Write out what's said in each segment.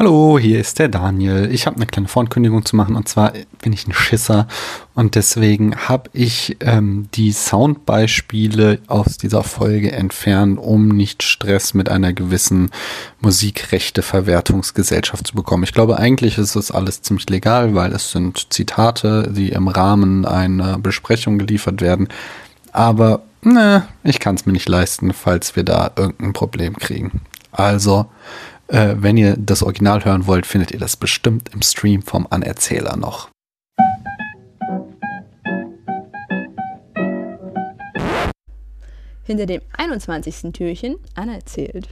Hallo, hier ist der Daniel. Ich habe eine kleine Vorankündigung zu machen und zwar bin ich ein Schisser und deswegen habe ich ähm, die Soundbeispiele aus dieser Folge entfernt, um nicht Stress mit einer gewissen Musikrechteverwertungsgesellschaft zu bekommen. Ich glaube, eigentlich ist es alles ziemlich legal, weil es sind Zitate, die im Rahmen einer Besprechung geliefert werden. Aber ne, ich kann es mir nicht leisten, falls wir da irgendein Problem kriegen. Also äh, wenn ihr das Original hören wollt, findet ihr das bestimmt im Stream vom Anerzähler noch. Hinter dem 21. Türchen anerzählt.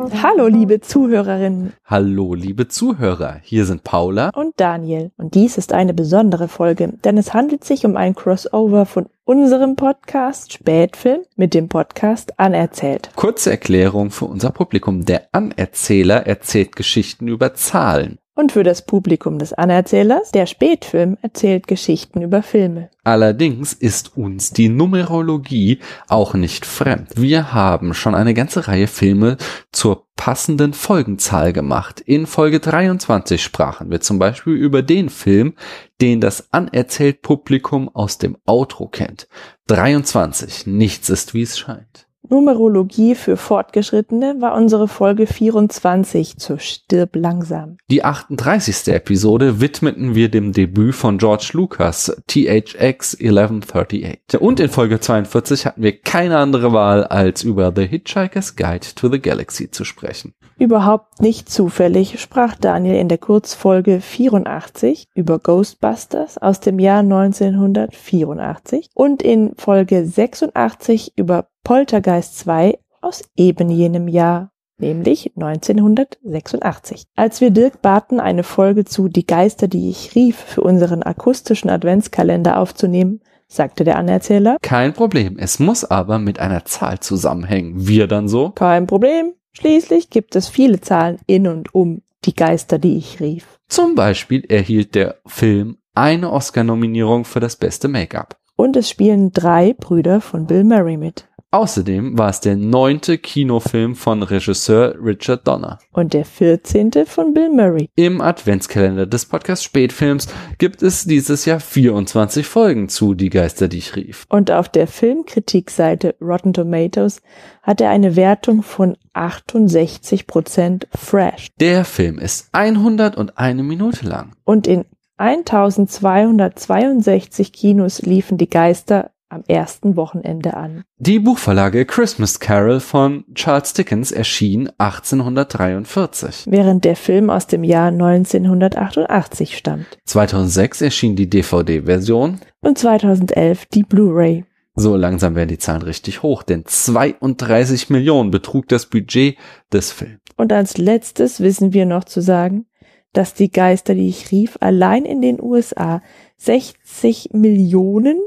Hallo, liebe Zuhörerinnen. Hallo, liebe Zuhörer. Hier sind Paula und Daniel. Und dies ist eine besondere Folge, denn es handelt sich um ein Crossover von unserem Podcast Spätfilm mit dem Podcast Anerzählt. Kurze Erklärung für unser Publikum. Der Anerzähler erzählt Geschichten über Zahlen. Und für das Publikum des Anerzählers, der Spätfilm erzählt Geschichten über Filme. Allerdings ist uns die Numerologie auch nicht fremd. Wir haben schon eine ganze Reihe Filme zur passenden Folgenzahl gemacht. In Folge 23 sprachen wir zum Beispiel über den Film, den das anerzählt Publikum aus dem Outro kennt. 23. Nichts ist wie es scheint. Numerologie für Fortgeschrittene war unsere Folge 24 zu Stirb langsam. Die 38. Episode widmeten wir dem Debüt von George Lucas, THX 1138. Und in Folge 42 hatten wir keine andere Wahl, als über The Hitchhiker's Guide to the Galaxy zu sprechen. Überhaupt nicht zufällig sprach Daniel in der Kurzfolge 84 über Ghostbusters aus dem Jahr 1984 und in Folge 86 über Poltergeist 2 aus eben jenem Jahr, nämlich 1986. Als wir Dirk baten, eine Folge zu Die Geister, die ich rief, für unseren akustischen Adventskalender aufzunehmen, sagte der Anerzähler. Kein Problem, es muss aber mit einer Zahl zusammenhängen. Wir dann so? Kein Problem. Schließlich gibt es viele Zahlen in und um die Geister, die ich rief. Zum Beispiel erhielt der Film eine Oscar-Nominierung für das beste Make-up. Und es spielen drei Brüder von Bill Murray mit. Außerdem war es der neunte Kinofilm von Regisseur Richard Donner. Und der vierzehnte von Bill Murray. Im Adventskalender des Podcast Spätfilms gibt es dieses Jahr 24 Folgen zu Die Geister, die ich rief. Und auf der Filmkritikseite Rotten Tomatoes hat er eine Wertung von 68% fresh. Der Film ist 101 Minute lang. Und in 1262 Kinos liefen die Geister am ersten Wochenende an. Die Buchverlage Christmas Carol von Charles Dickens erschien 1843. Während der Film aus dem Jahr 1988 stammt. 2006 erschien die DVD-Version. Und 2011 die Blu-ray. So langsam werden die Zahlen richtig hoch, denn 32 Millionen betrug das Budget des Films. Und als letztes wissen wir noch zu sagen, dass die Geister, die ich rief, allein in den USA 60 Millionen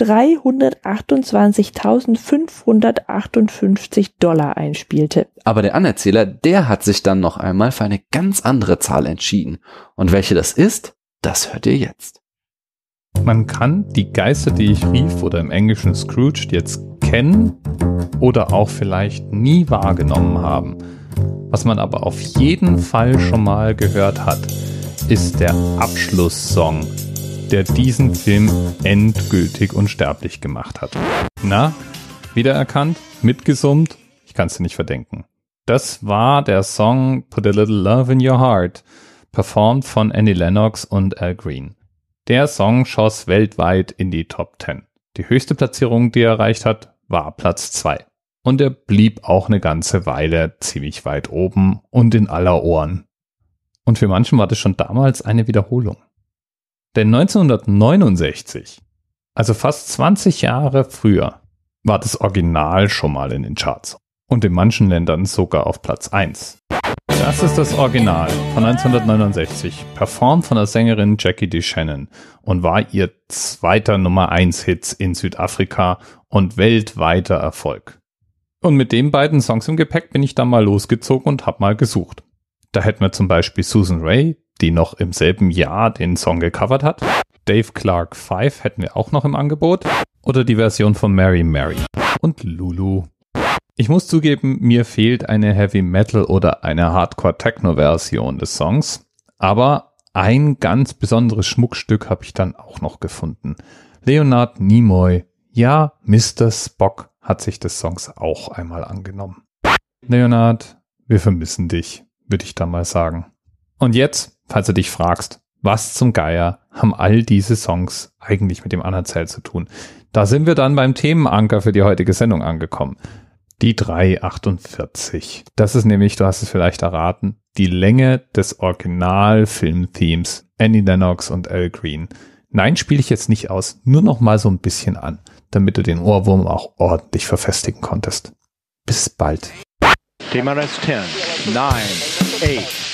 328.558 Dollar einspielte. Aber der Anerzähler, der hat sich dann noch einmal für eine ganz andere Zahl entschieden. Und welche das ist, das hört ihr jetzt. Man kann die Geister, die ich rief, oder im Englischen Scrooge, jetzt kennen oder auch vielleicht nie wahrgenommen haben. Was man aber auf jeden Fall schon mal gehört hat, ist der Abschlusssong der diesen Film endgültig unsterblich gemacht hat. Na, wiedererkannt, mitgesummt, ich kann es dir nicht verdenken. Das war der Song Put a Little Love in Your Heart, performt von Annie Lennox und Al Green. Der Song schoss weltweit in die Top 10. Die höchste Platzierung, die er erreicht hat, war Platz 2. Und er blieb auch eine ganze Weile ziemlich weit oben und in aller Ohren. Und für manchen war das schon damals eine Wiederholung. Denn 1969, also fast 20 Jahre früher, war das Original schon mal in den Charts. Und in manchen Ländern sogar auf Platz 1. Das ist das Original von 1969, performt von der Sängerin Jackie DeShannon und war ihr zweiter Nummer 1 Hit in Südafrika und weltweiter Erfolg. Und mit den beiden Songs im Gepäck bin ich dann mal losgezogen und hab mal gesucht. Da hätten wir zum Beispiel Susan Ray, die noch im selben Jahr den Song gecovert hat. Dave Clark 5 hätten wir auch noch im Angebot. Oder die Version von Mary Mary. Und Lulu. Ich muss zugeben, mir fehlt eine Heavy Metal oder eine Hardcore Techno Version des Songs. Aber ein ganz besonderes Schmuckstück habe ich dann auch noch gefunden. Leonard Nimoy, ja, Mr. Spock hat sich des Songs auch einmal angenommen. Leonard, wir vermissen dich, würde ich da mal sagen. Und jetzt, falls du dich fragst, was zum Geier haben all diese Songs eigentlich mit dem Anerzähl zu tun? Da sind wir dann beim Themenanker für die heutige Sendung angekommen. Die 348. Das ist nämlich, du hast es vielleicht erraten, die Länge des Original-Film-Themes Annie Lennox und Al Green. Nein, spiele ich jetzt nicht aus, nur noch mal so ein bisschen an damit du den Ohrwurm auch ordentlich verfestigen konntest. Bis bald. TMRS 10, 9, 8.